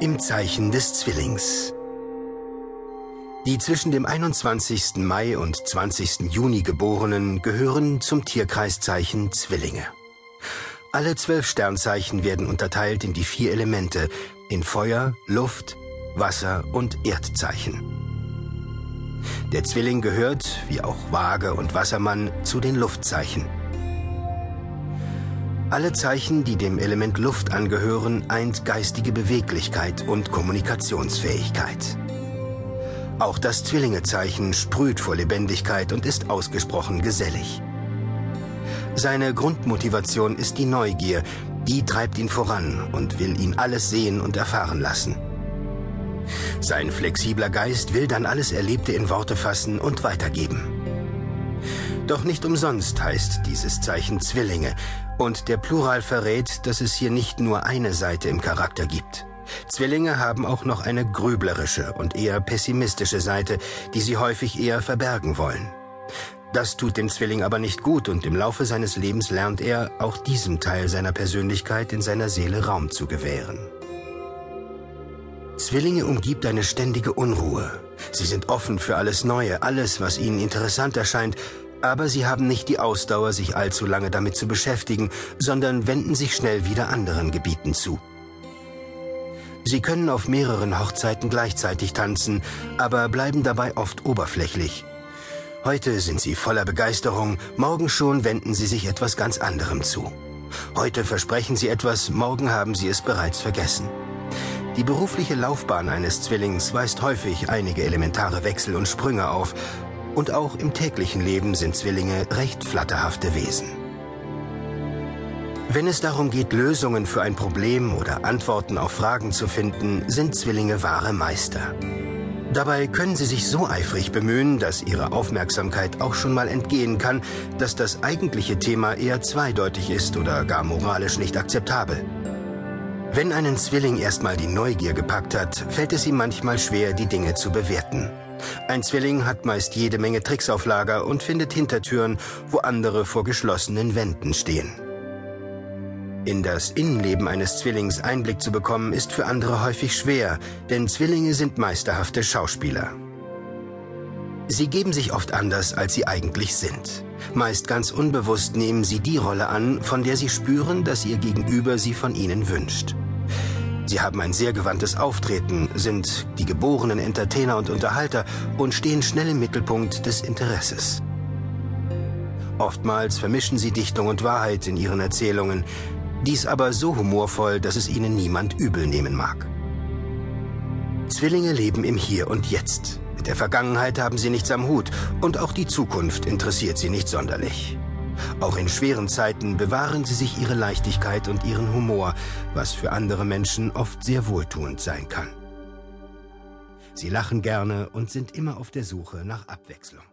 Im Zeichen des Zwillings. Die zwischen dem 21. Mai und 20. Juni Geborenen gehören zum Tierkreiszeichen Zwillinge. Alle zwölf Sternzeichen werden unterteilt in die vier Elemente in Feuer, Luft, Wasser und Erdzeichen. Der Zwilling gehört, wie auch Waage und Wassermann, zu den Luftzeichen. Alle Zeichen, die dem Element Luft angehören, eint geistige Beweglichkeit und Kommunikationsfähigkeit. Auch das Zwillingezeichen sprüht vor Lebendigkeit und ist ausgesprochen gesellig. Seine Grundmotivation ist die Neugier, die treibt ihn voran und will ihn alles sehen und erfahren lassen. Sein flexibler Geist will dann alles Erlebte in Worte fassen und weitergeben. Doch nicht umsonst heißt dieses Zeichen Zwillinge, und der Plural verrät, dass es hier nicht nur eine Seite im Charakter gibt. Zwillinge haben auch noch eine grüblerische und eher pessimistische Seite, die sie häufig eher verbergen wollen. Das tut dem Zwilling aber nicht gut und im Laufe seines Lebens lernt er, auch diesem Teil seiner Persönlichkeit in seiner Seele Raum zu gewähren. Zwillinge umgibt eine ständige Unruhe. Sie sind offen für alles Neue, alles, was ihnen interessant erscheint, aber sie haben nicht die Ausdauer, sich allzu lange damit zu beschäftigen, sondern wenden sich schnell wieder anderen Gebieten zu. Sie können auf mehreren Hochzeiten gleichzeitig tanzen, aber bleiben dabei oft oberflächlich. Heute sind sie voller Begeisterung, morgen schon wenden sie sich etwas ganz anderem zu. Heute versprechen sie etwas, morgen haben sie es bereits vergessen. Die berufliche Laufbahn eines Zwillings weist häufig einige elementare Wechsel und Sprünge auf, und auch im täglichen Leben sind Zwillinge recht flatterhafte Wesen. Wenn es darum geht, Lösungen für ein Problem oder Antworten auf Fragen zu finden, sind Zwillinge wahre Meister. Dabei können sie sich so eifrig bemühen, dass ihre Aufmerksamkeit auch schon mal entgehen kann, dass das eigentliche Thema eher zweideutig ist oder gar moralisch nicht akzeptabel. Wenn einen Zwilling erstmal die Neugier gepackt hat, fällt es ihm manchmal schwer, die Dinge zu bewerten. Ein Zwilling hat meist jede Menge Tricks auf Lager und findet Hintertüren, wo andere vor geschlossenen Wänden stehen. In das Innenleben eines Zwillings Einblick zu bekommen, ist für andere häufig schwer, denn Zwillinge sind meisterhafte Schauspieler. Sie geben sich oft anders, als sie eigentlich sind. Meist ganz unbewusst nehmen sie die Rolle an, von der sie spüren, dass ihr Gegenüber sie von ihnen wünscht. Sie haben ein sehr gewandtes Auftreten, sind die geborenen Entertainer und Unterhalter und stehen schnell im Mittelpunkt des Interesses. Oftmals vermischen sie Dichtung und Wahrheit in ihren Erzählungen, dies aber so humorvoll, dass es ihnen niemand übel nehmen mag. Zwillinge leben im Hier und Jetzt. Mit der Vergangenheit haben sie nichts am Hut und auch die Zukunft interessiert sie nicht sonderlich. Auch in schweren Zeiten bewahren sie sich ihre Leichtigkeit und ihren Humor, was für andere Menschen oft sehr wohltuend sein kann. Sie lachen gerne und sind immer auf der Suche nach Abwechslung.